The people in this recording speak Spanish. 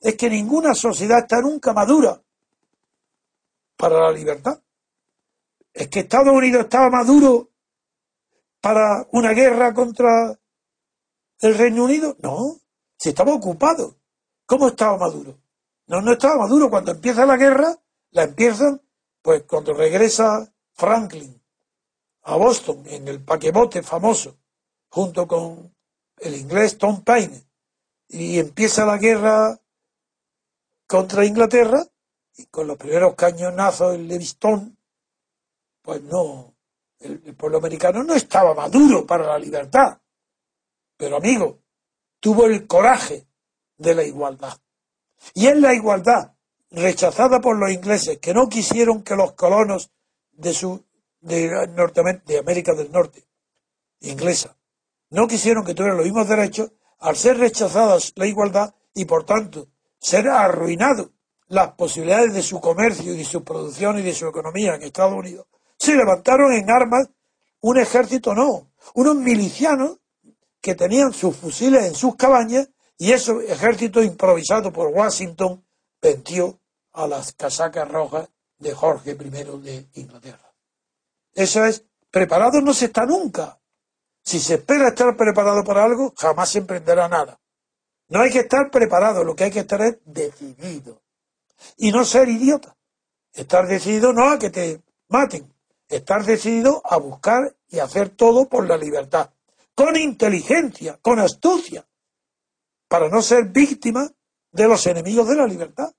Es que ninguna sociedad está nunca madura para la libertad. Es que Estados Unidos estaba maduro para una guerra contra el Reino Unido. No, si estaba ocupado. ¿Cómo estaba Maduro? No, no estaba Maduro. Cuando empieza la guerra, la empiezan, pues cuando regresa Franklin a Boston en el paquebote famoso, junto con el inglés Tom Paine, y empieza la guerra contra Inglaterra y con los primeros cañonazos en Levistón, pues no, el, pueblo americano no estaba maduro para la libertad. Pero amigo, tuvo el coraje de la igualdad. Y es la igualdad rechazada por los ingleses que no quisieron que los colonos de su de, de América del Norte inglesa no quisieron que tuvieran los mismos derechos al ser rechazadas la igualdad y por tanto ser arruinado las posibilidades de su comercio y de su producción y de su economía en Estados Unidos, se levantaron en armas un ejército no, unos milicianos que tenían sus fusiles en sus cabañas y ese ejército improvisado por Washington venció a las casacas rojas de Jorge I de Inglaterra. Eso es, preparado no se está nunca. Si se espera estar preparado para algo, jamás se emprenderá nada. No hay que estar preparado, lo que hay que estar es decidido. Y no ser idiota. Estar decidido no a que te maten, estar decidido a buscar y hacer todo por la libertad, con inteligencia, con astucia, para no ser víctima de los enemigos de la libertad.